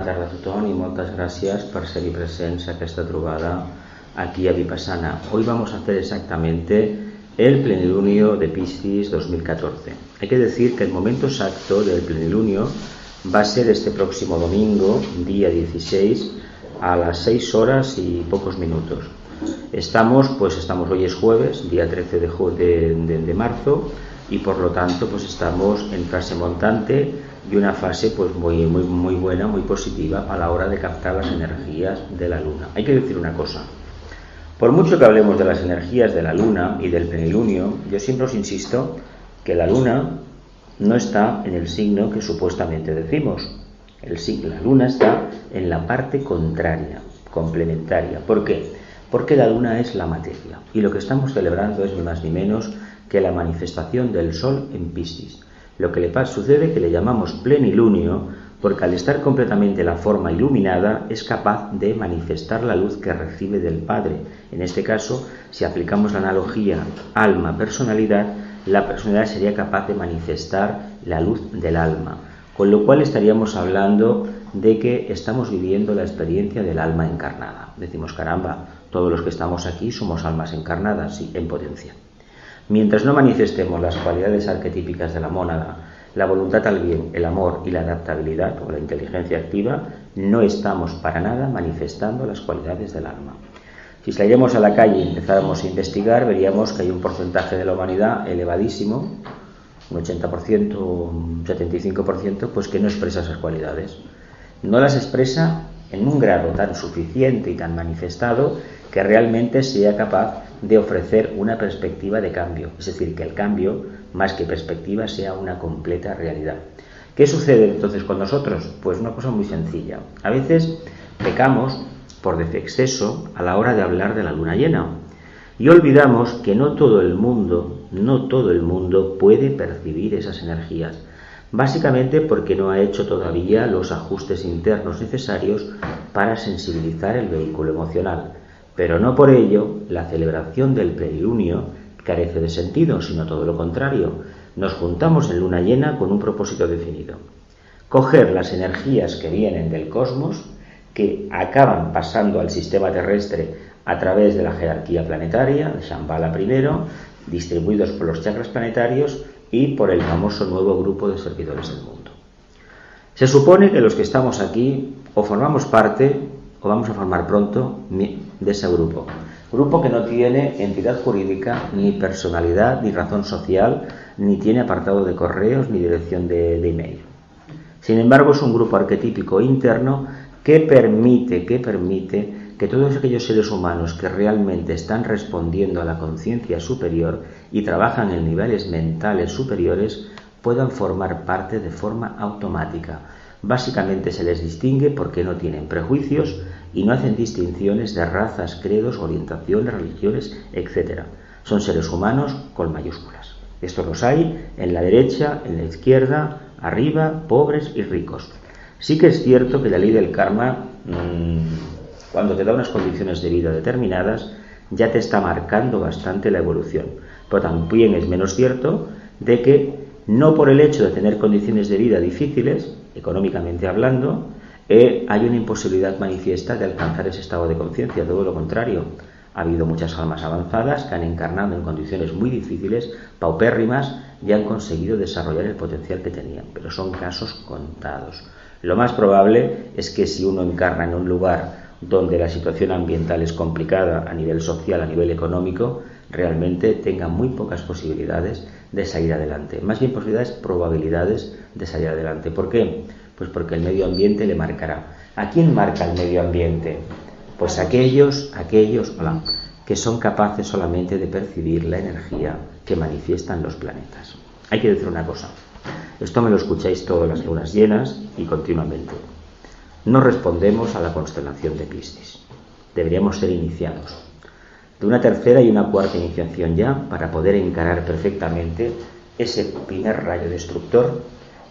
Tarda a tothom i moltes gràcies per ser-hi presents a esta trobada aquí a Vipassana. Hoy vamos a hacer exactamente el plenilunio de Piscis 2014. Hay que decir que el momento exacto del plenilunio va a ser este próximo domingo, día 16, a las 6 horas y pocos minutos. Estamos, pues estamos hoy es jueves, día 13 de, de, de marzo, y por lo tanto pues estamos en fase montante y una fase pues muy, muy, muy buena, muy positiva a la hora de captar las energías de la luna. Hay que decir una cosa, por mucho que hablemos de las energías de la luna y del plenilunio, yo siempre os insisto que la luna no está en el signo que supuestamente decimos. El signo, la luna está en la parte contraria, complementaria. ¿Por qué? Porque la luna es la materia y lo que estamos celebrando es ni más ni menos que la manifestación del Sol en Piscis. Lo que le pasa, sucede que le llamamos plenilunio porque al estar completamente la forma iluminada es capaz de manifestar la luz que recibe del Padre. En este caso, si aplicamos la analogía alma-personalidad, la personalidad sería capaz de manifestar la luz del alma, con lo cual estaríamos hablando de que estamos viviendo la experiencia del alma encarnada. Decimos, caramba, todos los que estamos aquí somos almas encarnadas, sí, en potencia. Mientras no manifestemos las cualidades arquetípicas de la mónada, la voluntad al bien, el amor y la adaptabilidad o la inteligencia activa, no estamos para nada manifestando las cualidades del alma. Si saliéramos a la calle y empezáramos a investigar, veríamos que hay un porcentaje de la humanidad elevadísimo, un 80%, un 75%, pues que no expresa esas cualidades. No las expresa en un grado tan suficiente y tan manifestado que realmente sea capaz de ofrecer una perspectiva de cambio, es decir, que el cambio, más que perspectiva, sea una completa realidad. ¿Qué sucede entonces con nosotros? Pues una cosa muy sencilla. A veces pecamos por exceso a la hora de hablar de la luna llena y olvidamos que no todo el mundo, no todo el mundo puede percibir esas energías, básicamente porque no ha hecho todavía los ajustes internos necesarios para sensibilizar el vehículo emocional. Pero no por ello la celebración del plenilunio carece de sentido, sino todo lo contrario. Nos juntamos en luna llena con un propósito definido. Coger las energías que vienen del cosmos, que acaban pasando al sistema terrestre a través de la jerarquía planetaria, de Shambhala primero, distribuidos por los chakras planetarios y por el famoso nuevo grupo de servidores del mundo. Se supone que los que estamos aquí o formamos parte o vamos a formar pronto de ese grupo. Grupo que no tiene entidad jurídica, ni personalidad, ni razón social, ni tiene apartado de correos, ni dirección de, email. Sin embargo, es un grupo arquetípico interno que permite, que permite que todos aquellos seres humanos que realmente están respondiendo a la conciencia superior y trabajan en niveles mentales superiores puedan formar parte de forma automática Básicamente se les distingue porque no tienen prejuicios y no hacen distinciones de razas, credos, orientaciones, religiones, etc. Son seres humanos con mayúsculas. Estos los hay en la derecha, en la izquierda, arriba, pobres y ricos. Sí que es cierto que la ley del karma, mmm, cuando te da unas condiciones de vida determinadas, ya te está marcando bastante la evolución. Pero también es menos cierto de que no por el hecho de tener condiciones de vida difíciles, económicamente hablando, eh, hay una imposibilidad manifiesta de alcanzar ese estado de conciencia, todo lo contrario. Ha habido muchas almas avanzadas que han encarnado en condiciones muy difíciles, paupérrimas, y han conseguido desarrollar el potencial que tenían, pero son casos contados. Lo más probable es que si uno encarna en un lugar donde la situación ambiental es complicada a nivel social, a nivel económico, realmente tenga muy pocas posibilidades de salir adelante. Más bien posibilidades, probabilidades de salir adelante. ¿Por qué? Pues porque el medio ambiente le marcará. ¿A quién marca el medio ambiente? Pues aquellos, aquellos, hola, que son capaces solamente de percibir la energía que manifiestan los planetas. Hay que decir una cosa. Esto me lo escucháis todas las lunas llenas y continuamente. No respondemos a la constelación de Piscis. Deberíamos ser iniciados de una tercera y una cuarta iniciación ya para poder encarar perfectamente ese primer rayo destructor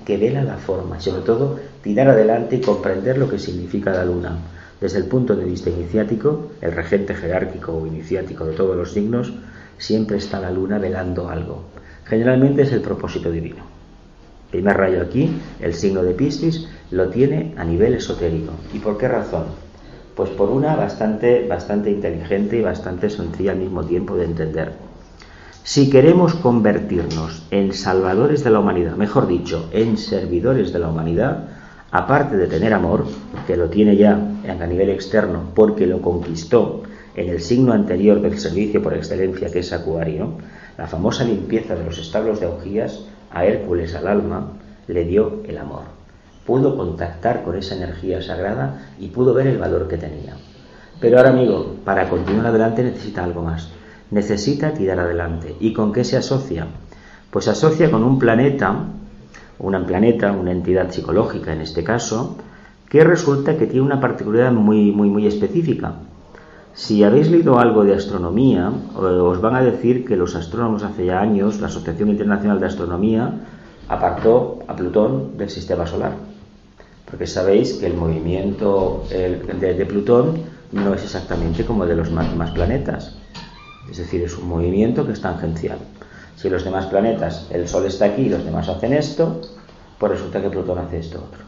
que vela la forma sobre todo tirar adelante y comprender lo que significa la luna. Desde el punto de vista iniciático, el regente jerárquico o iniciático de todos los signos, siempre está la luna velando algo. Generalmente es el propósito divino. Primer rayo aquí, el signo de Piscis, lo tiene a nivel esotérico. ¿Y por qué razón? Pues por una bastante, bastante inteligente y bastante sencilla al mismo tiempo de entender. Si queremos convertirnos en salvadores de la humanidad, mejor dicho, en servidores de la humanidad, aparte de tener amor, que lo tiene ya a nivel externo porque lo conquistó en el signo anterior del servicio por excelencia que es Acuario, la famosa limpieza de los establos de augías, a Hércules, al alma, le dio el amor. Pudo contactar con esa energía sagrada y pudo ver el valor que tenía. Pero ahora, amigo, para continuar adelante necesita algo más. Necesita tirar adelante. ¿Y con qué se asocia? Pues se asocia con un planeta un planeta, una entidad psicológica en este caso, que resulta que tiene una particularidad muy, muy, muy específica. Si habéis leído algo de astronomía, os van a decir que los astrónomos hace ya años, la Asociación Internacional de Astronomía, apartó a Plutón del sistema solar. Porque sabéis que el movimiento de, Plutón no es exactamente como el de los demás planetas. Es decir, es un movimiento que es tangencial. Si los demás planetas, el Sol está aquí y los demás hacen esto, pues resulta que Plutón hace esto otro.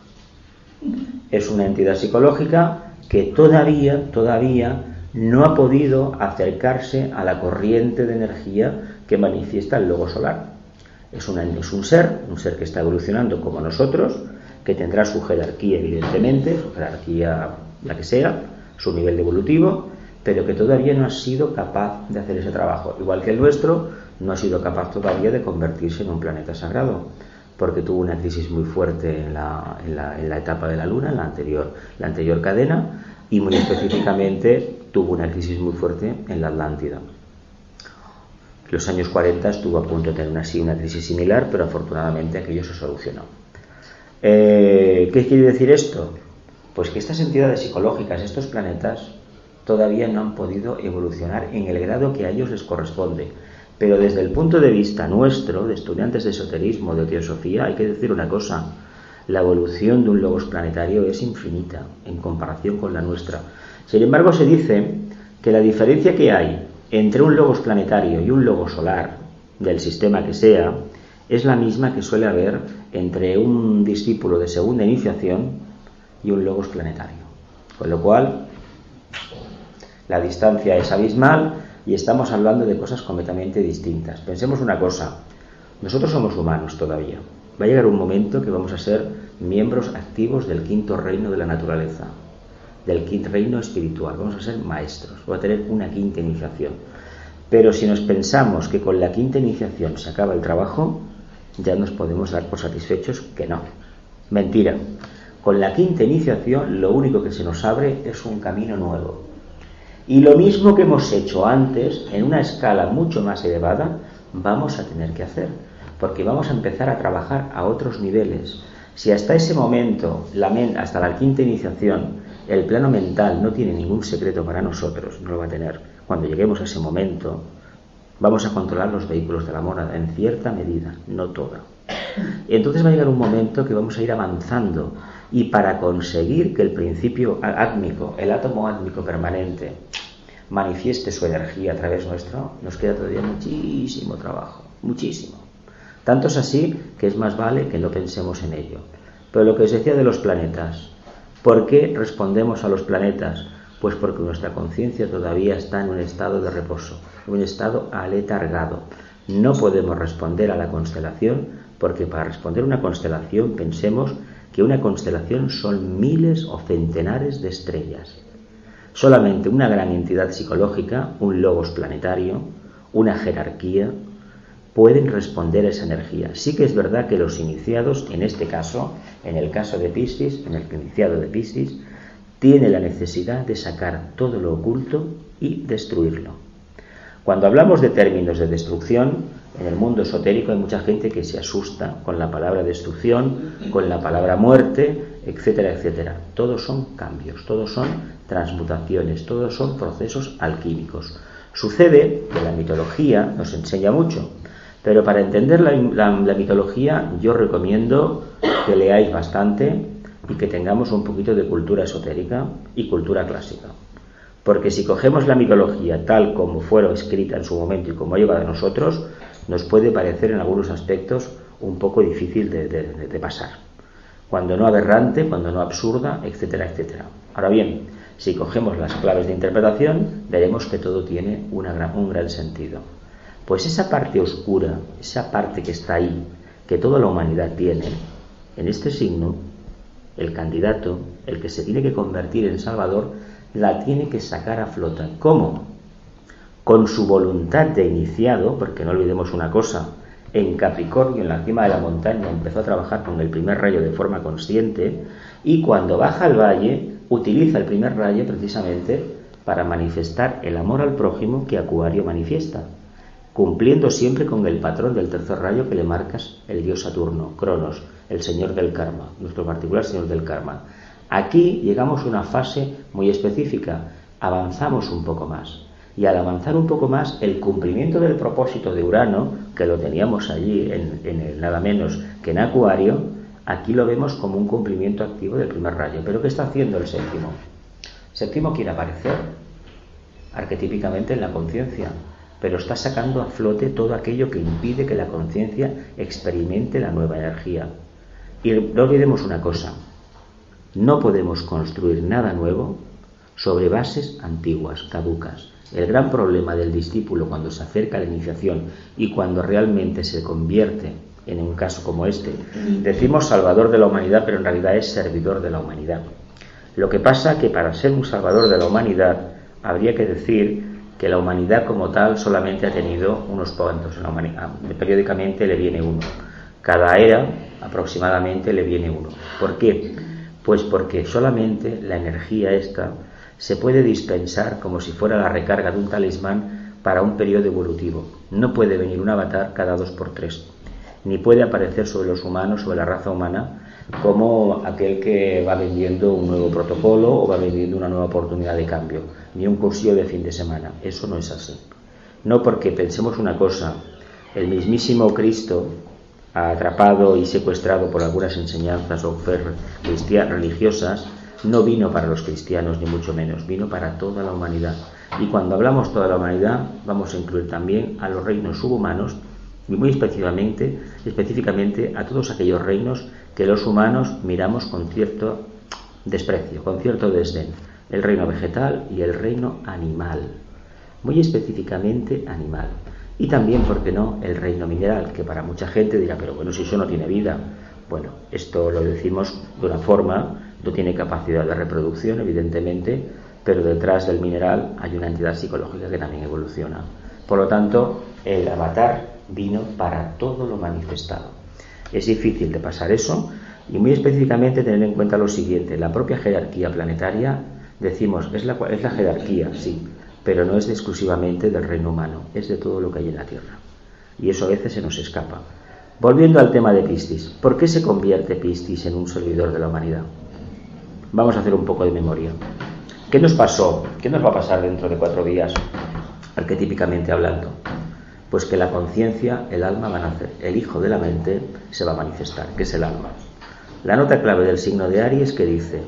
Es una entidad psicológica que todavía, todavía no ha podido acercarse a la corriente de energía que manifiesta el logo solar. Es, es un ser, un ser que está evolucionando como nosotros, que tendrá su jerarquía, evidentemente, su jerarquía la que sea, su nivel de evolutivo, pero que todavía no ha sido capaz de hacer ese trabajo. Igual que el nuestro, no ha sido capaz todavía de convertirse en un planeta sagrado, porque tuvo una crisis muy fuerte en la, etapa de la Luna, en la anterior, la anterior cadena, y muy específicamente tuvo una crisis muy fuerte en la Atlántida. Los años 40 estuvo a punto de tener una, una crisis similar, pero afortunadamente aquello se solucionó. Eh, ¿Qué quiere decir esto? Pues que estas entidades psicológicas, estos planetas, todavía no han podido evolucionar en el grado que a ellos les corresponde. Pero desde el punto de vista nuestro, de estudiantes de esoterismo, de teosofía, hay que decir una cosa. La evolución de un logos planetario es infinita en comparación con la nuestra. Sin embargo, se dice que la diferencia que hay entre un logos planetario y un logos solar, del sistema que sea, es la misma que suele haber entre un discípulo de segunda iniciación y un logos planetario. Con lo cual, la distancia es abismal y estamos hablando de cosas completamente distintas. Pensemos una cosa, nosotros somos humanos todavía. Va a llegar un momento que vamos a ser miembros activos del quinto reino de la naturaleza, del quinto reino espiritual, vamos a ser maestros, va a tener una quinta iniciación. Pero si nos pensamos que con la quinta iniciación se acaba el trabajo, ya nos podemos dar por satisfechos que no. Mentira. Con la quinta iniciación lo único que se nos abre es un camino nuevo, y lo mismo que hemos hecho antes, en una escala mucho más elevada, vamos a tener que hacer, porque vamos a empezar a trabajar a otros niveles. Si hasta ese momento, hasta la quinta iniciación, el plano mental no tiene ningún secreto para nosotros, no lo va a tener. Cuando lleguemos a ese momento, vamos a controlar los vehículos de la monada en cierta medida, no toda. Y entonces va a llegar un momento que vamos a ir avanzando y para conseguir que el principio átmico, el átomo átmico permanente, manifieste su energía a través nuestro, nos queda todavía muchísimo trabajo, muchísimo. Tanto es así que es más vale que no pensemos en ello. Pero lo que os decía de los planetas, ¿por qué respondemos a los planetas? Pues porque nuestra conciencia todavía está en un estado de reposo, un estado aletargado. No podemos responder a la constelación porque para responder a una constelación pensemos que una constelación son miles o centenares de estrellas. Solamente una gran entidad psicológica, un logos planetario, una jerarquía, pueden responder a esa energía. Sí que es verdad que los iniciados, en este caso, en el caso de Piscis, en el iniciado de Piscis, tiene la necesidad de sacar todo lo oculto y destruirlo. Cuando hablamos de términos de destrucción, en el mundo esotérico hay mucha gente que se asusta con la palabra destrucción, con la palabra muerte, etcétera, etcétera. Todos son cambios, todos son transmutaciones, todos son procesos alquímicos. Sucede que la mitología nos enseña mucho, pero para entender la, mitología yo recomiendo que leáis bastante y que tengamos un poquito de cultura esotérica y cultura clásica. Porque si cogemos la mitología tal como fue escrita en su momento y como ha llegado a nosotros, nos puede parecer en algunos aspectos un poco difícil de pasar. cuando no aberrante, cuando no absurda, etcétera, etcétera. Ahora bien, si cogemos las claves de interpretación, veremos que todo tiene un gran sentido. Pues esa parte oscura, esa parte que está ahí, que toda la humanidad tiene, en este signo, el candidato, el que se tiene que convertir en Salvador, la tiene que sacar a flota. ¿Cómo? Con su voluntad de iniciado, porque no olvidemos una cosa, en Capricornio, en la cima de la montaña, empezó a trabajar con el primer rayo de forma consciente y cuando baja al valle utiliza el primer rayo precisamente para manifestar el amor al prójimo que Acuario manifiesta, cumpliendo siempre con el patrón del tercer rayo que le marcas el dios Saturno, Cronos, el señor del karma, nuestro particular señor del karma. Aquí llegamos a una fase muy específica, avanzamos un poco más. Y al avanzar un poco más, el cumplimiento del propósito de Urano, que lo teníamos allí en, el nada menos que en Acuario, aquí lo vemos como un cumplimiento activo del primer rayo. Pero ¿qué está haciendo el séptimo? séptimo quiere aparecer arquetípicamente en la conciencia, pero está sacando a flote todo aquello que impide que la conciencia experimente la nueva energía. Y no olvidemos una cosa, no podemos construir nada nuevo sobre bases antiguas, caducas. El gran problema del discípulo cuando se acerca a la iniciación y cuando realmente se convierte en un caso como este, decimos salvador de la humanidad, pero en realidad es servidor de la humanidad. Lo que pasa que para ser un salvador de la humanidad habría que decir que la humanidad como tal solamente ha tenido unos cuantos, periódicamente le viene uno. Cada era aproximadamente le viene uno. ¿Por qué? Pues porque solamente la energía esta se puede dispensar como si fuera la recarga de un talismán para un periodo evolutivo. No puede venir un avatar cada dos por tres, ni puede aparecer sobre los humanos, sobre la raza humana, como aquel que va vendiendo un nuevo protocolo o va vendiendo una nueva oportunidad de cambio, ni un cursillo de fin de semana. Eso no es así. No porque pensemos una cosa, el mismísimo Cristo, atrapado y secuestrado por algunas enseñanzas o religiosas, no vino para los cristianos, ni mucho menos, vino para toda la humanidad. Y cuando hablamos toda la humanidad, vamos a incluir también a los reinos subhumanos y muy específicamente, específicamente a todos aquellos reinos que los humanos miramos con cierto desprecio, con cierto desdén. El reino vegetal y el reino animal. Muy específicamente animal. Y también, ¿por qué no?, el reino mineral, que para mucha gente dirá, pero bueno, si eso no tiene vida. Bueno, esto lo decimos de una forma no tiene capacidad de reproducción, evidentemente, pero detrás del mineral hay una entidad psicológica que también evoluciona. Por lo tanto, el avatar vino para todo lo manifestado. Es difícil de pasar eso y muy específicamente tener en cuenta lo siguiente, la propia jerarquía planetaria, decimos, es la, es la jerarquía, sí, pero no es exclusivamente del reino humano, es de todo lo que hay en la Tierra. Y eso a veces se nos escapa. Volviendo al tema de Piscis, ¿por qué se convierte Piscis en un servidor de la humanidad? Vamos a hacer un poco de memoria. ¿Qué nos pasó? ¿Qué nos va a pasar dentro de cuatro días, arquetípicamente hablando? Pues que la conciencia, el alma van a nacer, el hijo de la mente se va a manifestar, que es el alma. La nota clave del signo de Aries que dice,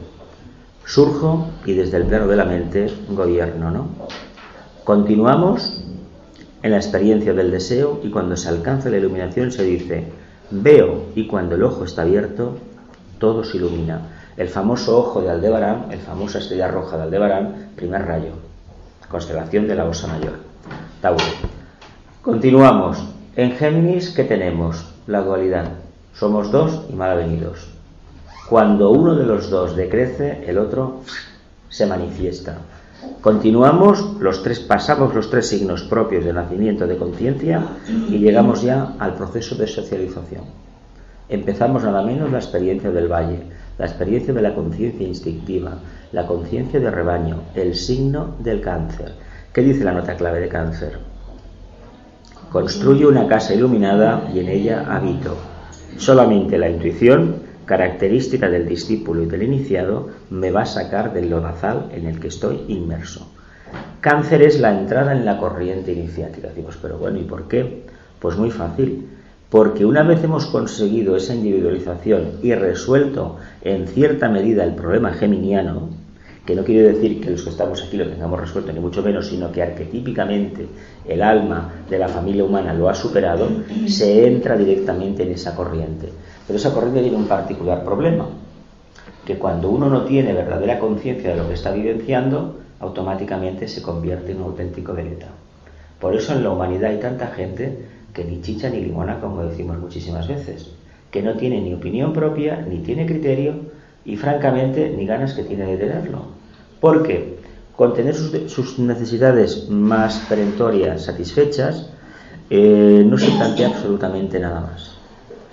surjo y desde el plano de la mente gobierno, ¿no? Continuamos en la experiencia del deseo y cuando se alcanza la iluminación se dice, veo y cuando el ojo está abierto, todo se ilumina el famoso ojo de Aldebarán, el famosa estrella roja de Aldebarán, primer rayo, constelación de la Osa Mayor, Tauro. Continuamos. En Géminis, ¿qué tenemos? La dualidad. Somos dos y mal avenidos. Cuando uno de los dos decrece, el otro se manifiesta. Continuamos, los tres, pasamos los tres signos propios de nacimiento de conciencia y llegamos ya al proceso de socialización. Empezamos nada menos la experiencia del valle, la experiencia de la conciencia instintiva, la conciencia de rebaño, el signo del cáncer. ¿Qué dice la nota clave de cáncer? Construyo una casa iluminada y en ella habito. Solamente la intuición, característica del discípulo y del iniciado, me va a sacar del lodazal en el que estoy inmerso. Cáncer es la entrada en la corriente iniciática. Decimos, pero bueno, ¿y por qué? Pues muy fácil porque una vez hemos conseguido esa individualización y resuelto en cierta medida el problema geminiano, que no quiere decir que los que estamos aquí lo tengamos resuelto, ni mucho menos, sino que arquetípicamente el alma de la familia humana lo ha superado, se entra directamente en esa corriente. Pero esa corriente tiene un particular problema, que cuando uno no tiene verdadera conciencia de lo que está vivenciando, automáticamente se convierte en un auténtico veleta. Por eso en la humanidad hay tanta gente que ni chicha ni limona, como decimos muchísimas veces, que no tiene ni opinión propia, ni tiene criterio y francamente ni ganas que tiene de tenerlo. Porque con tener sus, necesidades más perentorias satisfechas, eh, no se plantea absolutamente nada más.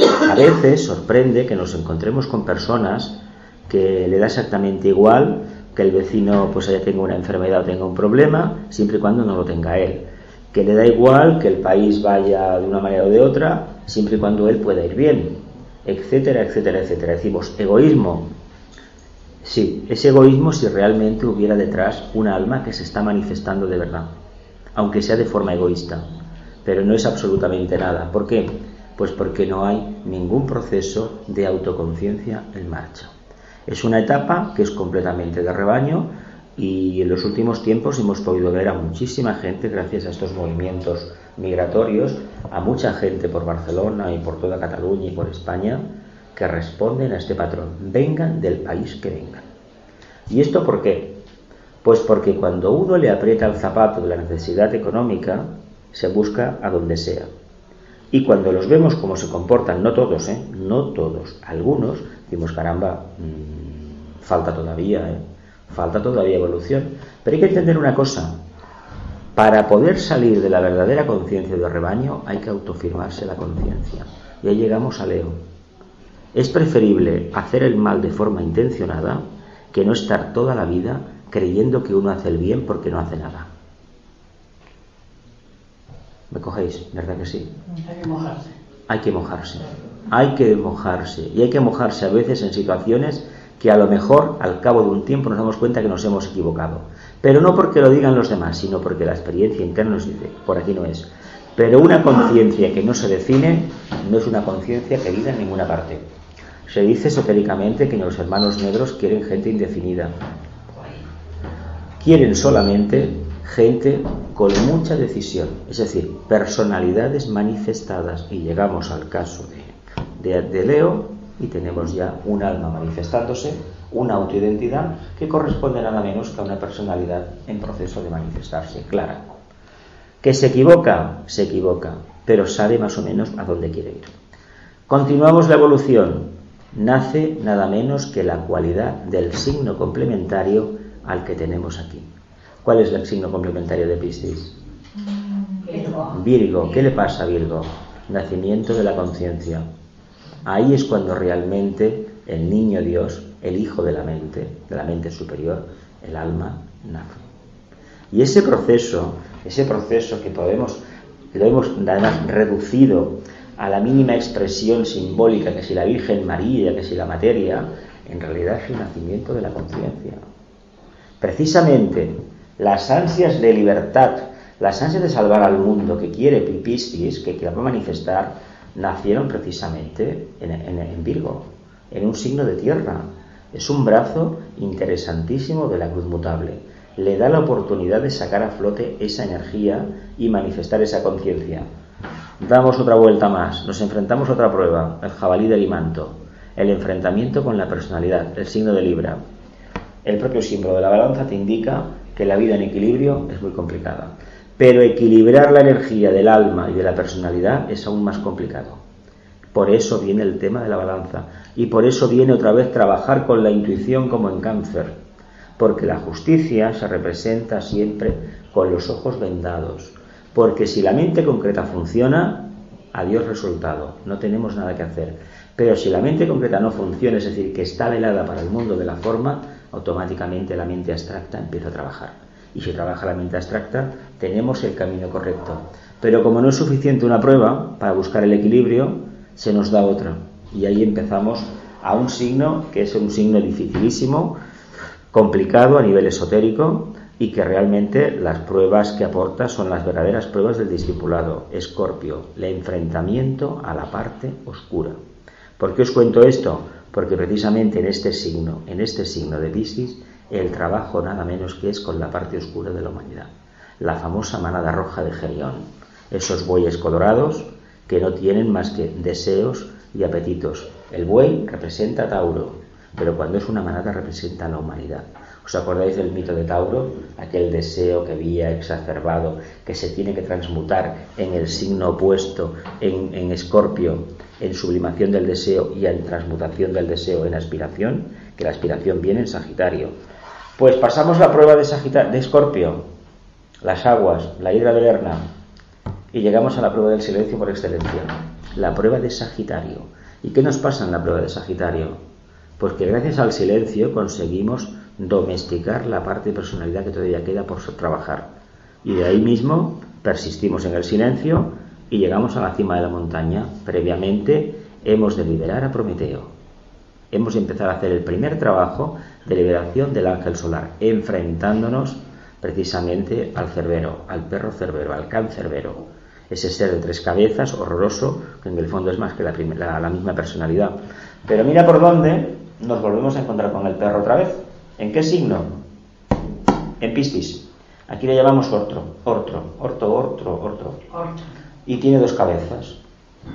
A veces sorprende que nos encontremos con personas que le da exactamente igual que el vecino pues haya tenga una enfermedad o tenga un problema, siempre y cuando no lo tenga él. Que le da igual que el país vaya de una manera o de otra, siempre y cuando él pueda ir bien, etcétera, etcétera, etcétera. Decimos egoísmo. Sí, es egoísmo si realmente hubiera detrás un alma que se está manifestando de verdad, aunque sea de forma egoísta. Pero no es absolutamente nada. ¿Por qué? Pues porque no hay ningún proceso de autoconciencia en marcha. Es una etapa que es completamente de rebaño y en los últimos tiempos hemos podido ver a muchísima gente, gracias a estos movimientos migratorios, a mucha gente por Barcelona y por toda Cataluña y por España, que responden a este patrón. Vengan del país que vengan. ¿Y esto por qué? Pues porque cuando uno le aprieta el zapato de la necesidad económica, se busca a donde sea. Y cuando los vemos cómo se comportan, no todos, ¿eh? no todos, algunos, decimos, caramba, mm, falta todavía, ¿eh? falta todavía evolución. Pero hay que entender una cosa, para poder salir de la verdadera conciencia de rebaño hay que autofirmarse la conciencia. Y ahí llegamos a Leo. Es preferible hacer el mal de forma intencionada que no estar toda la vida creyendo que uno hace el bien porque no hace nada. ¿Me cogéis? ¿Verdad que sí? Hay que mojarse. Hay que mojarse. Hay que mojarse. Y hay que mojarse a veces en situaciones que a lo mejor al cabo de un tiempo nos damos cuenta que nos hemos equivocado. Pero no porque lo digan los demás, sino porque la experiencia interna nos dice, por aquí no es. Pero una conciencia que no se define no es una conciencia que vive en ninguna parte. Se dice esotéricamente que los hermanos negros quieren gente indefinida. Quieren solamente gente con mucha decisión, es decir, personalidades manifestadas. Y llegamos al caso de, Leo y tenemos ya un alma manifestándose, una autoidentidad que corresponde nada menos que a una personalidad en proceso de manifestarse, clara. Que se equivoca, se equivoca, pero sabe más o menos a dónde quiere ir. Continuamos la evolución. Nace nada menos que la cualidad del signo complementario al que tenemos aquí. ¿Cuál es el signo complementario de Piscis? Virgo. Virgo. ¿Qué le pasa a Virgo? Nacimiento de la conciencia. Ahí es cuando realmente el niño Dios, el hijo de la mente, de la mente superior, el alma, nace. Y ese proceso, ese proceso que podemos, lo hemos reducido a la mínima expresión simbólica, que si la Virgen María, que si la materia, en realidad es el nacimiento de la conciencia. Precisamente las ansias de libertad, las ansias de salvar al mundo que quiere Piscis, que quiere manifestar, nacieron precisamente en, Virgo, en un signo de tierra. Es un brazo interesantísimo de la cruz mutable. Le da la oportunidad de sacar a flote esa energía y manifestar esa conciencia. Damos otra vuelta más, nos enfrentamos a otra prueba, el jabalí del imanto, el enfrentamiento con la personalidad, el signo de Libra. El propio símbolo de la balanza te indica que la vida en equilibrio es muy complicada. Pero equilibrar la energía del alma y de la personalidad es aún más complicado. Por eso viene el tema de la balanza. Y por eso viene otra vez trabajar con la intuición como en cáncer. Porque la justicia se representa siempre con los ojos vendados. Porque si la mente concreta funciona, adiós resultado. No tenemos nada que hacer. Pero si la mente concreta no funciona, es decir, que está velada para el mundo de la forma, automáticamente la mente abstracta empieza a trabajar. Y si trabaja la mente abstracta, tenemos el camino correcto. Pero como no es suficiente una prueba para buscar el equilibrio, se nos da otra. Y ahí empezamos a un signo que es un signo dificilísimo, complicado a nivel esotérico y que realmente las pruebas que aporta son las verdaderas pruebas del discipulado. Escorpio, el enfrentamiento a la parte oscura. ¿Por qué os cuento esto? Porque precisamente en este signo, en este signo de Piscis, el trabajo nada menos que es con la parte oscura de la humanidad, la famosa manada roja de Gerión, esos bueyes colorados que no tienen más que deseos y apetitos. El buey representa a Tauro, pero cuando es una manada representa a la humanidad. ¿Os acordáis del mito de Tauro? Aquel deseo que había exacerbado, que se tiene que transmutar en el signo opuesto, en, Escorpio, en sublimación del deseo y en transmutación del deseo en aspiración, que la aspiración viene en Sagitario. Pues pasamos la prueba de, de Escorpio, las aguas, la hidra de Lerna, y llegamos a la prueba del silencio por excelencia, la prueba de Sagitario. ¿Y qué nos pasa en la prueba de Sagitario? Pues que gracias al silencio conseguimos domesticar la parte de personalidad que todavía queda por trabajar. Y de ahí mismo persistimos en el silencio y llegamos a la cima de la montaña. Previamente hemos de liberar a Prometeo. Hemos de empezar a hacer el primer trabajo de liberación del ángel solar, enfrentándonos precisamente al cerbero, al perro cerbero, al cancerbero, ese ser de tres cabezas, horroroso, que en el fondo es más que la, la misma personalidad. Pero mira por dónde nos volvemos a encontrar con el perro otra vez. ¿En qué signo? En Piscis. Aquí le llamamos ortro, ortro, orto, ortro, ortro. Y tiene dos cabezas.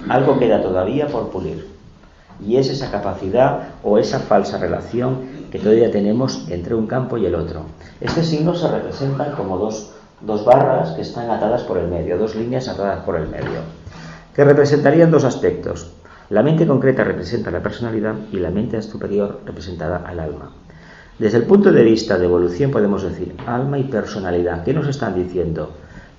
Algo queda todavía por pulir. Y es esa capacidad o esa falsa relación que todavía tenemos entre un campo y el otro. Este signo se representa como dos, dos barras que están atadas por el medio, dos líneas atadas por el medio, que representarían dos aspectos. La mente concreta representa la personalidad y la mente superior representada al alma. Desde el punto de vista de evolución podemos decir alma y personalidad. ¿Qué nos están diciendo?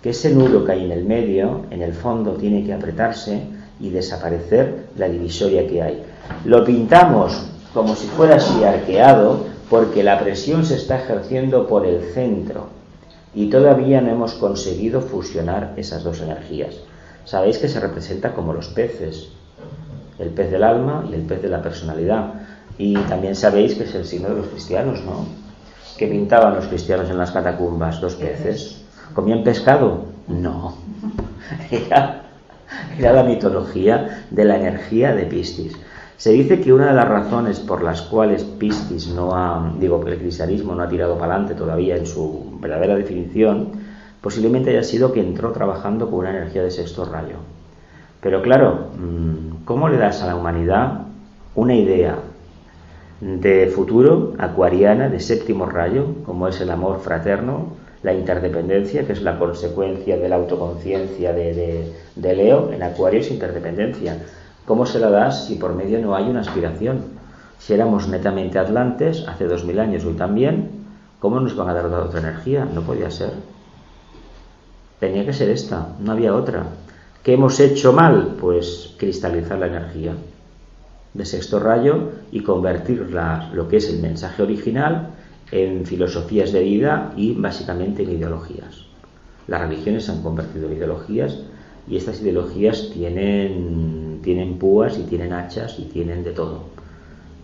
Que ese nudo que hay en el medio, en el fondo, tiene que apretarse y desaparecer la divisoria que hay. Lo pintamos como si fuera así arqueado porque la presión se está ejerciendo por el centro y todavía no hemos conseguido fusionar esas dos energías. Sabéis que se representa como los peces, el pez del alma y el pez de la personalidad. Y también sabéis que es el signo de los cristianos, ¿no? ¿Qué pintaban los cristianos en las catacumbas? Dos peces. ¿Comían pescado? No. Era, era la mitología de la energía de Piscis. Se dice que una de las razones por las cuales Piscis no ha, digo que el cristianismo no ha tirado para adelante todavía en su verdadera definición, posiblemente haya sido que entró trabajando con una energía de sexto rayo. Pero claro, mm, ¿cómo le das a la humanidad una idea de futuro acuariana de séptimo rayo, como es el amor fraterno, la interdependencia, que es la consecuencia de la autoconciencia de, Leo, en Acuario es interdependencia. ¿Cómo se la das si por medio no hay una aspiración? Si éramos netamente atlantes hace dos mil años, hoy también, ¿cómo nos van a dar otra energía? No podía ser. Tenía que ser esta, no había otra. ¿Qué hemos hecho mal? Pues cristalizar la energía de sexto rayo y convertir lo que es el mensaje original en filosofías de vida y básicamente en ideologías. Las religiones se han convertido en ideologías y estas ideologías tienen, tienen púas y tienen hachas y tienen de todo.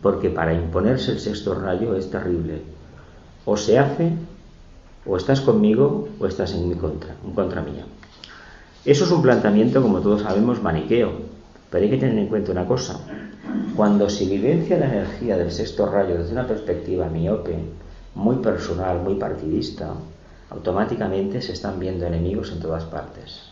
Porque para imponerse el sexto rayo es terrible. O se hace, o estás conmigo, o estás en mi contra, en contra mía. Eso es un planteamiento, como todos sabemos, maniqueo. Pero hay que tener en cuenta una cosa. Cuando se vivencia la energía del sexto rayo desde una perspectiva miope, muy personal, muy partidista, automáticamente se están viendo enemigos en todas partes.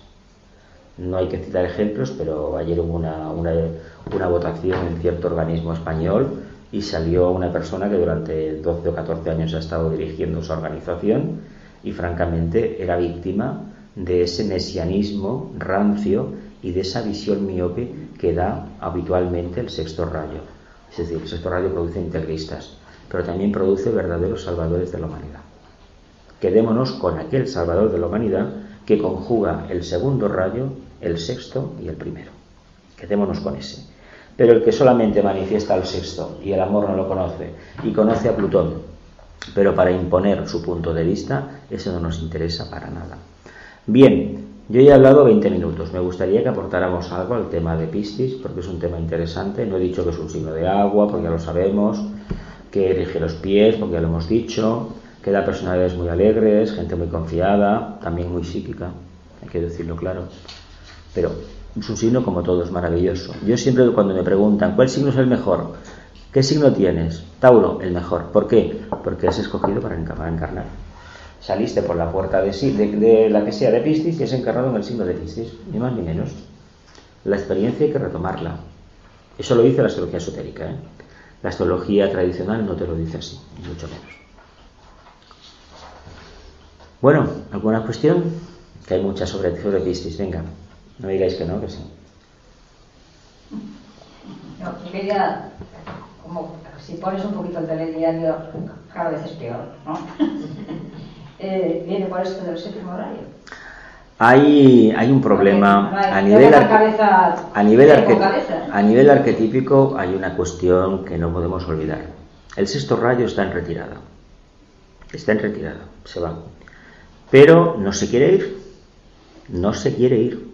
No hay que citar ejemplos, pero ayer hubo una, una, votación en cierto organismo español y salió una persona que durante 12 o 14 años ha estado dirigiendo su organización y francamente era víctima de ese mesianismo rancio y de esa visión miope que da habitualmente el sexto rayo. Es decir, el sexto rayo produce integristas, pero también produce verdaderos salvadores de la humanidad. Quedémonos con aquel salvador de la humanidad que conjuga el segundo rayo, el sexto y el primero. Quedémonos con ese. Pero el que solamente manifiesta al sexto y el amor no lo conoce y conoce a Plutón, pero para imponer su punto de vista, eso no nos interesa para nada. Bien, yo ya he hablado 20 minutos. Me gustaría que aportáramos algo al tema de Piscis, porque es un tema interesante. No he dicho que es un signo de agua, porque ya lo sabemos, que rige los pies, porque ya lo hemos dicho, que da personalidades muy alegres, gente muy confiada, también muy psíquica, hay que decirlo claro. Pero es un signo como todo, es maravilloso. Yo siempre cuando me preguntan cuál signo es el mejor, ¿Qué signo tienes? Tauro, el mejor. ¿Por qué? Porque has escogido para encarnar. Saliste por la puerta de, de, la que sea de Piscis y has encarnado en el signo de Piscis, ni más ni menos. La experiencia hay que retomarla. Eso lo dice la astrología esotérica. ¿eh? La astrología tradicional no te lo dice así, mucho menos. Bueno, ¿alguna cuestión? Que hay muchas sobre, sobre Piscis. Venga, no digáis que no, que sí. No, quería, como si pones un poquito el telediario, cada vez es peor, ¿no? eh, viene por esto del séptimo rayo. Hay, hay un problema a nivel, a, nivel a nivel arquetípico hay una cuestión que no podemos olvidar. El sexto rayo está en retirada. Está en retirada, se va. Pero no se quiere ir. No se quiere ir.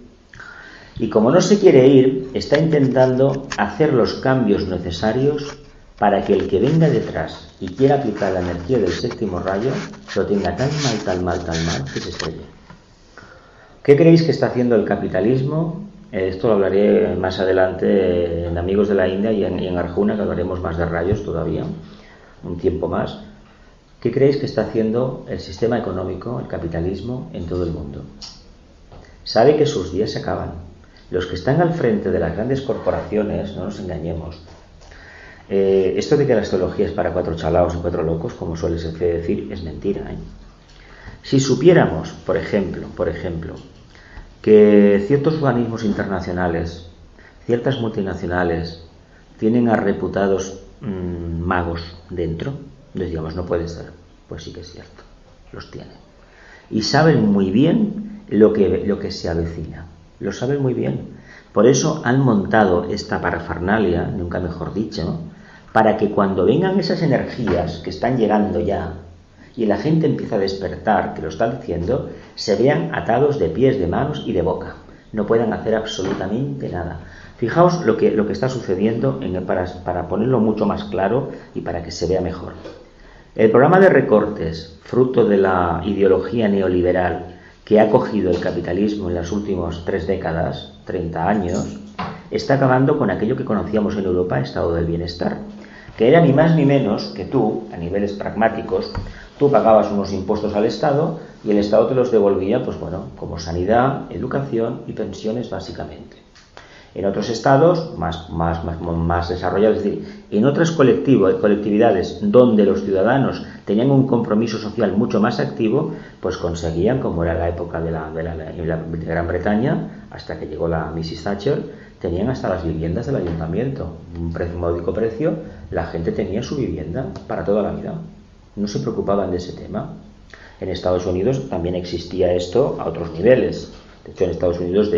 Y como no se quiere ir, está intentando hacer los cambios necesarios para que el que venga detrás y quiera aplicar la energía del séptimo rayo lo tenga tan mal, tan mal, tan mal que se estrelle. ¿Qué creéis que está haciendo el capitalismo? Esto lo hablaré más adelante en Amigos de la India y en, en Arjuna, que hablaremos más de rayos todavía, un tiempo más. ¿Qué creéis que está haciendo el sistema económico, el capitalismo, en todo el mundo? Sabe que sus días se acaban los que están al frente de las grandes corporaciones, no nos engañemos, eh, esto de que la astrología es para cuatro chalaos y cuatro locos, como suele decir, es mentira. ¿eh? Si supiéramos, por ejemplo, por ejemplo, que ciertos organismos internacionales, ciertas multinacionales, tienen a reputados mm, magos dentro, decíamos, no puede ser. Pues sí que es cierto, los tienen. Y saben muy bien lo que, lo que se avecina. Lo saben muy bien. Por eso han montado esta parafernalia, nunca mejor dicho, para que cuando vengan esas energías que están llegando ya y la gente empieza a despertar, que lo está diciendo, se vean atados de pies, de manos y de boca. No puedan hacer absolutamente nada. Fijaos lo que, lo que está sucediendo en para, para ponerlo mucho más claro y para que se vea mejor. El programa de recortes, fruto de la ideología neoliberal, que ha cogido el capitalismo en las últimas tres décadas, 30 años, está acabando con aquello que conocíamos en Europa, estado del bienestar, que era ni más ni menos que tú, a niveles pragmáticos, tú pagabas unos impuestos al Estado y el Estado te los devolvía, pues bueno, como sanidad, educación y pensiones básicamente. En otros estados más, más, más, más desarrollados, es decir, en otras colectividades donde los ciudadanos tenían un compromiso social mucho más activo, pues conseguían, como era la época de la, de la, de Gran Bretaña, hasta que llegó la Mrs. Thatcher, tenían hasta las viviendas del ayuntamiento, un precio, módico precio, la gente tenía su vivienda para toda la vida. No se preocupaban de ese tema. En Estados Unidos también existía esto a otros niveles. De hecho, en Estados Unidos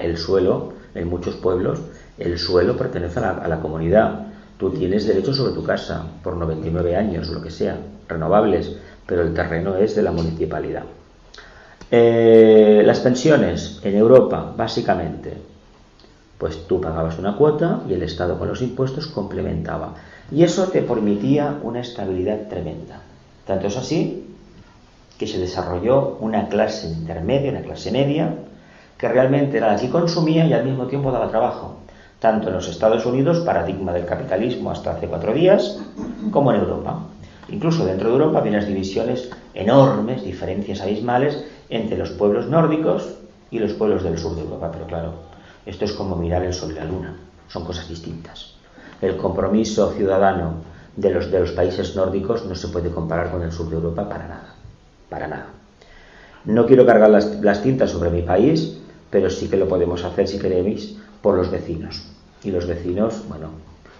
el suelo en muchos pueblos el suelo pertenece a la, comunidad. Tú tienes derecho sobre tu casa por 99 años, lo que sea, renovables, pero el terreno es de la municipalidad. Eh, las pensiones en Europa, básicamente, pues tú pagabas una cuota y el Estado con los impuestos complementaba. Y eso te permitía una estabilidad tremenda. Tanto es así que se desarrolló una clase intermedia, una clase media, que realmente era la que consumía y al mismo tiempo daba trabajo, tanto en los Estados Unidos, paradigma del capitalismo hasta hace cuatro días, como en Europa. Incluso dentro de Europa había unas divisiones enormes, diferencias abismales entre los pueblos nórdicos y los pueblos del sur de Europa. Pero claro, esto es como mirar el sol y la luna, son cosas distintas. El compromiso ciudadano de los, de los países nórdicos no se puede comparar con el sur de Europa para nada, para nada. No quiero cargar las, las tintas sobre mi país, pero sí que lo podemos hacer, si queréis, por los vecinos. Y los vecinos, bueno,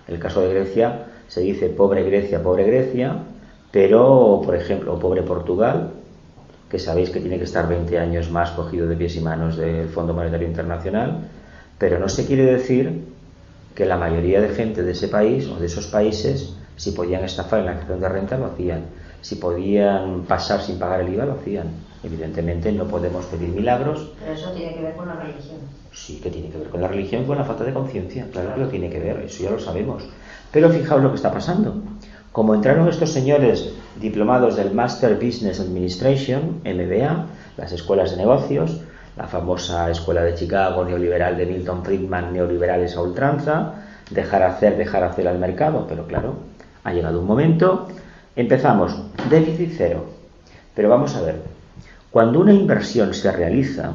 en el caso de Grecia se dice pobre Grecia, pobre Grecia, pero, por ejemplo, pobre Portugal, que sabéis que tiene que estar 20 años más cogido de pies y manos del Fondo Monetario Internacional, pero no se quiere decir que la mayoría de gente de ese país o de esos países, si podían estafar en la creación de renta, lo hacían. Si podían pasar sin pagar el IVA, lo hacían. Evidentemente no podemos pedir milagros. Pero eso tiene que ver con la religión. Sí, que tiene que ver con la religión y con la falta de conciencia. Claro que lo tiene que ver, eso ya lo sabemos. Pero fijaos lo que está pasando. Como entraron estos señores diplomados del Master Business Administration, MBA, las escuelas de negocios, la famosa escuela de Chicago neoliberal de Milton Friedman, neoliberales a ultranza, dejar hacer, dejar hacer al mercado, pero claro, ha llegado un momento, empezamos, déficit cero. Pero vamos a ver, cuando una inversión se realiza,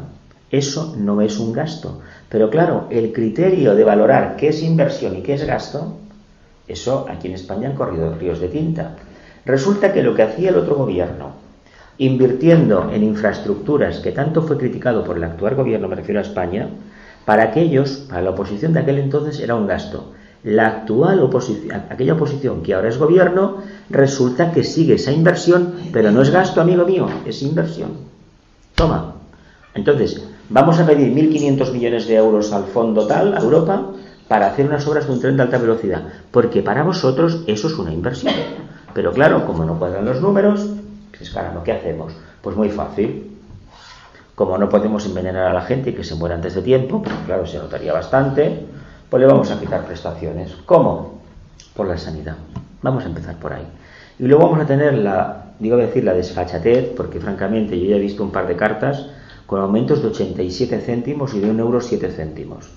eso no es un gasto. Pero claro, el criterio de valorar qué es inversión y qué es gasto, eso aquí en España han corrido ríos de tinta. Resulta que lo que hacía el otro gobierno, invirtiendo en infraestructuras que tanto fue criticado por el actual gobierno, me refiero a España, para aquellos, para la oposición de aquel entonces era un gasto. La actual oposición, aquella oposición que ahora es gobierno, resulta que sigue esa inversión, pero no es gasto, amigo mío, es inversión. Toma. Entonces, vamos a pedir 1.500 millones de euros al fondo tal, a Europa, para hacer unas obras de un tren de alta velocidad, porque para vosotros eso es una inversión. Pero claro, como no cuadran los números, pues caramba, ¿qué hacemos? Pues muy fácil. Como no podemos envenenar a la gente y que se muera antes de tiempo, pues claro, se notaría bastante, pues le vamos a quitar prestaciones. ¿Cómo? Por la sanidad. Vamos a empezar por ahí. Y luego vamos a tener la, digo decir, la desfachatez, porque francamente yo ya he visto un par de cartas con aumentos de 87 céntimos y de un euro 7 céntimos.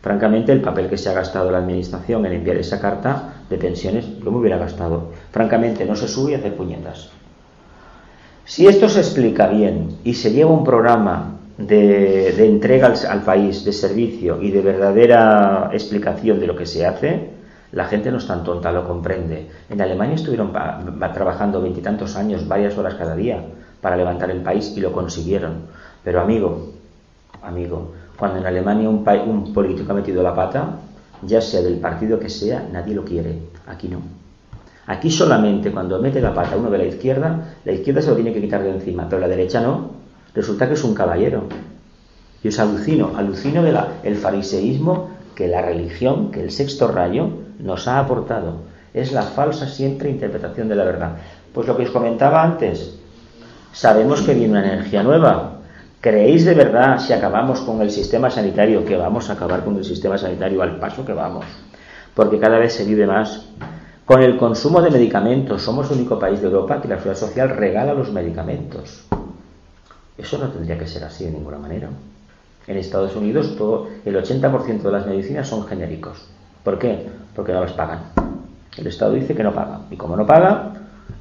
Francamente, el papel que se ha gastado la Administración en enviar esa carta de pensiones, yo me hubiera gastado. Francamente, no se sube a hacer puñetas. Si esto se explica bien y se lleva un programa de, entrega al, país, de servicio y de verdadera explicación de lo que se hace, la gente no es tan tonta, lo comprende. En Alemania estuvieron trabajando veintitantos años, varias horas cada día, para levantar el país y lo consiguieron. Pero amigo, amigo, cuando en Alemania un, un político ha metido la pata, ya sea del partido que sea, nadie lo quiere. Aquí no. Aquí solamente cuando mete la pata uno de la izquierda, la izquierda se lo tiene que quitar de encima, pero la derecha no. Resulta que es un caballero. Y os alucino, alucino del el fariseísmo que la religión, que el sexto rayo nos ha aportado. Es la falsa siempre interpretación de la verdad. Pues lo que os comentaba antes, sabemos que viene una energía nueva, ¿Creéis de verdad si acabamos con el sistema sanitario que vamos a acabar con el sistema sanitario al paso que vamos? Porque cada vez se vive más. Con el consumo de medicamentos, somos el único país de Europa que la seguridad social regala los medicamentos. Eso no tendría que ser así de ninguna manera. En Estados Unidos todo, el 80% de las medicinas son genéricos. ¿Por qué? Porque no las pagan. El Estado dice que no paga. Y como no paga,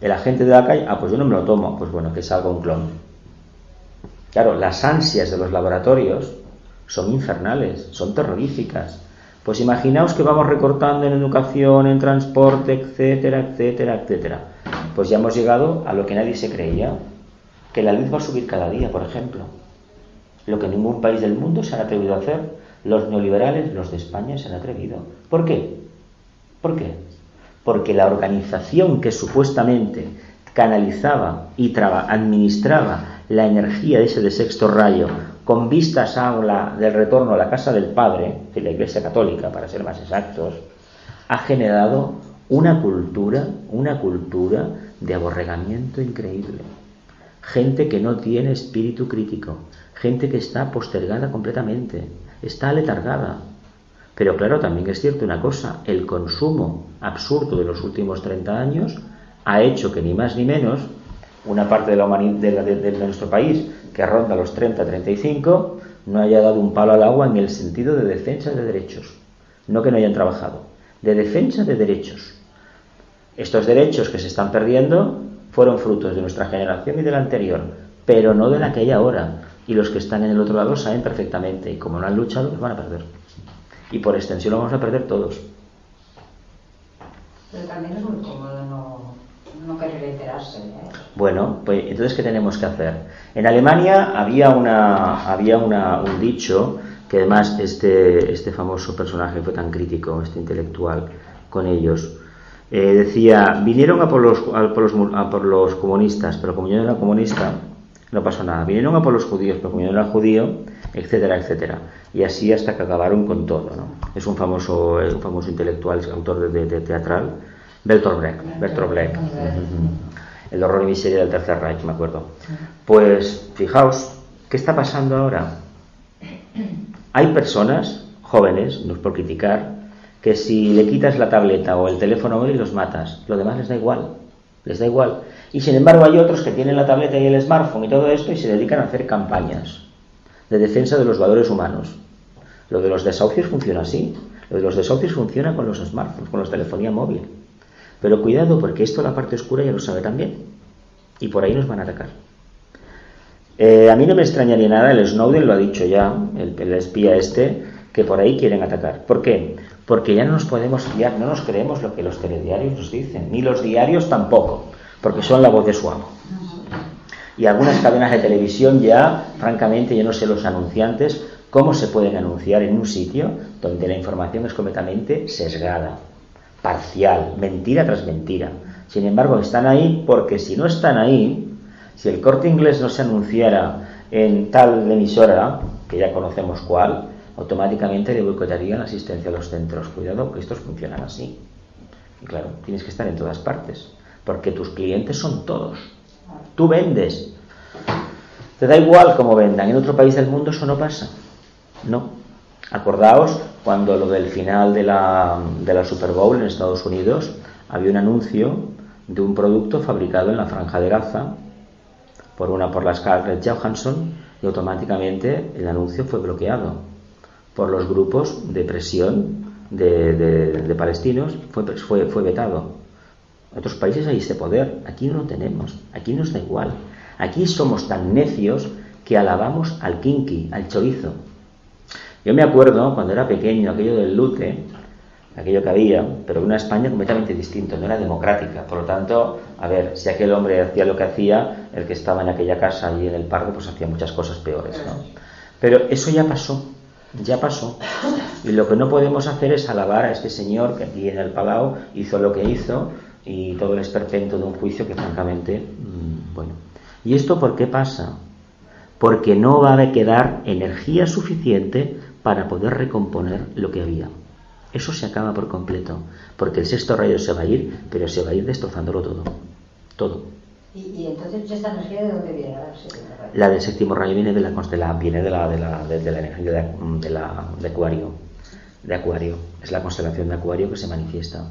el agente de la calle, ah, pues yo no me lo tomo. Pues bueno, que salga un clon. Claro, las ansias de los laboratorios son infernales, son terroríficas. Pues imaginaos que vamos recortando en educación, en transporte, etcétera, etcétera, etcétera. Pues ya hemos llegado a lo que nadie se creía, que la luz va a subir cada día, por ejemplo. Lo que ningún país del mundo se han atrevido a hacer, los neoliberales, los de España, se han atrevido. ¿Por qué? ¿Por qué? Porque la organización que supuestamente canalizaba y administraba la energía de ese de sexto rayo con vistas a la, del retorno a la casa del Padre, de la Iglesia Católica, para ser más exactos, ha generado una cultura, una cultura de aborregamiento increíble. Gente que no tiene espíritu crítico, gente que está postergada completamente, está aletargada. Pero claro, también es cierto una cosa, el consumo absurdo de los últimos 30 años ha hecho que ni más ni menos una parte de, la de, nuestro país que ronda los 30-35 no haya dado un palo al agua en el sentido de defensa de derechos. No que no hayan trabajado, de defensa de derechos. Estos derechos que se están perdiendo fueron frutos de nuestra generación y de la anterior, pero no de la que hay ahora. Y los que están en el otro lado saben perfectamente, y como no han luchado, los van a perder. Y por extensión lo vamos a perder todos. Pero también es muy cómodo no no querer enterarse. ¿eh? Bueno, pues entonces, ¿qué tenemos que hacer? En Alemania había, una, había una, un dicho que además este, este famoso personaje fue tan crítico, este intelectual, con ellos. Eh, decía, vinieron a por, los, a por, los, a por los comunistas, pero como yo no era comunista, no pasó nada. Vinieron a por los judíos, pero como yo no era judío, etcétera, etcétera. Y así hasta que acabaron con todo. ¿no? Es un famoso, un famoso intelectual, autor de, de teatral, Bertolt Brecht, Bertolt Brecht. El horror y miseria del Tercer Reich, me acuerdo. Pues fijaos, ¿qué está pasando ahora? Hay personas, jóvenes, no es por criticar, que si le quitas la tableta o el teléfono móvil los matas, lo demás les da igual, les da igual. Y sin embargo hay otros que tienen la tableta y el smartphone y todo esto y se dedican a hacer campañas de defensa de los valores humanos. Lo de los desahucios funciona así. Lo de los desahucios funciona con los smartphones, con la telefonía móvil. Pero cuidado, porque esto la parte oscura ya lo sabe también. Y por ahí nos van a atacar. Eh, a mí no me extrañaría nada, el Snowden lo ha dicho ya, el, el, espía este, que por ahí quieren atacar. ¿Por qué? Porque ya no nos podemos fiar, no nos creemos lo que los telediarios nos dicen, ni los diarios tampoco, porque son la voz de su amo. Y algunas cadenas de televisión ya, francamente, yo no sé los anunciantes, cómo se pueden anunciar en un sitio donde la información es completamente sesgada, parcial, mentira tras mentira. Sin embargo, están ahí porque si no están ahí, si el corte inglés no se anunciara en tal emisora, que ya conocemos cuál, automáticamente le boicotarían la asistencia a los centros. Cuidado, que estos funcionan así. Y claro, tienes que estar en todas partes, porque tus clientes son todos. Tú vendes. Te da igual cómo vendan. En otro país del mundo eso no pasa. No. Acordaos cuando lo del final de la, de la Super Bowl en Estados Unidos había un anuncio de un producto fabricado en la franja de Gaza por una por la Scarlett Johansson y automáticamente el anuncio fue bloqueado por los grupos de presión de, de, de palestinos fue, fue, fue vetado. En otros países hay ese poder, aquí no lo tenemos, aquí nos da igual. Aquí somos tan necios que alabamos al kinky, al chorizo. Yo me acuerdo cuando era pequeño aquello del lute, aquello que había, pero una España completamente distinta, no era democrática. Por lo tanto, a ver, si aquel hombre hacía lo que hacía, el que estaba en aquella casa allí en el parque, pues hacía muchas cosas peores, ¿no? Pero eso ya pasó, ya pasó. Y lo que no podemos hacer es alabar a este señor que aquí en el Palau hizo lo que hizo y todo el esperpento de un juicio que francamente, mmm, bueno. ¿Y esto por qué pasa? Porque no va a quedar energía suficiente para poder recomponer lo que había. Eso se acaba por completo, porque el sexto rayo se va a ir, pero se va a ir destrozándolo todo. Todo. ¿Y, y entonces esta energía de dónde viene? La del séptimo rayo viene de la constelación, viene de la, de la, de, de la energía de, la, de Acuario. De Acuario. Es la constelación de Acuario que se manifiesta.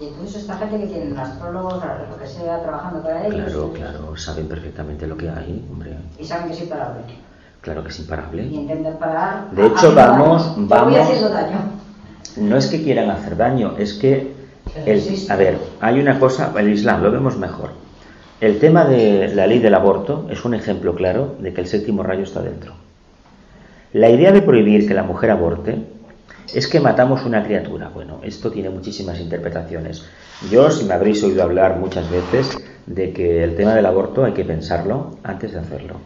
Y entonces esta gente que tiene astrólogos, lo que sea, trabajando para ellos. Claro, claro, saben perfectamente lo que hay, hombre. Y saben que es imparable. Claro que es imparable. Y intentan parar. De hecho, vamos, daño. vamos. voy haciendo daño. No es que quieran hacer daño, es que el, a ver, hay una cosa, el Islam lo vemos mejor. El tema de la ley del aborto es un ejemplo claro de que el séptimo rayo está dentro. La idea de prohibir que la mujer aborte es que matamos una criatura. Bueno, esto tiene muchísimas interpretaciones. Yo, si me habréis oído hablar muchas veces de que el tema del aborto hay que pensarlo antes de hacerlo,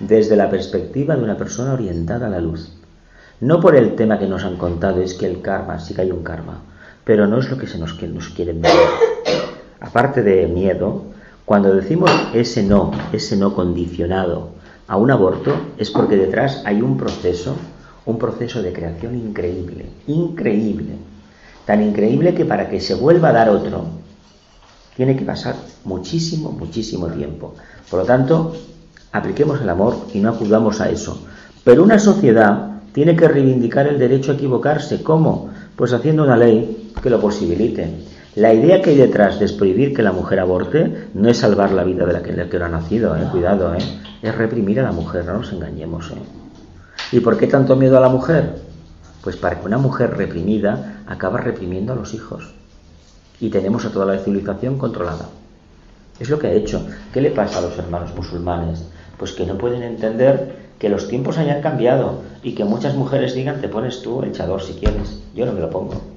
desde la perspectiva de una persona orientada a la luz. No por el tema que nos han contado, es que el karma, sí que hay un karma, pero no es lo que se nos, que nos quieren ver. Aparte de miedo, cuando decimos ese no, ese no condicionado a un aborto, es porque detrás hay un proceso un proceso de creación increíble, increíble, tan increíble que para que se vuelva a dar otro, tiene que pasar muchísimo, muchísimo tiempo. Por lo tanto, apliquemos el amor y no acudamos a eso. Pero una sociedad tiene que reivindicar el derecho a equivocarse. ¿Cómo? Pues haciendo una ley que lo posibilite. La idea que hay detrás de prohibir que la mujer aborte no es salvar la vida de la que, la que ha nacido, ¿eh? cuidado, ¿eh? es reprimir a la mujer, no nos engañemos. ¿eh? ¿Y por qué tanto miedo a la mujer? Pues para que una mujer reprimida acaba reprimiendo a los hijos. Y tenemos a toda la civilización controlada. Es lo que ha hecho. ¿Qué le pasa a los hermanos musulmanes? Pues que no pueden entender que los tiempos hayan cambiado y que muchas mujeres digan te pones tú el chador si quieres. Yo no me lo pongo.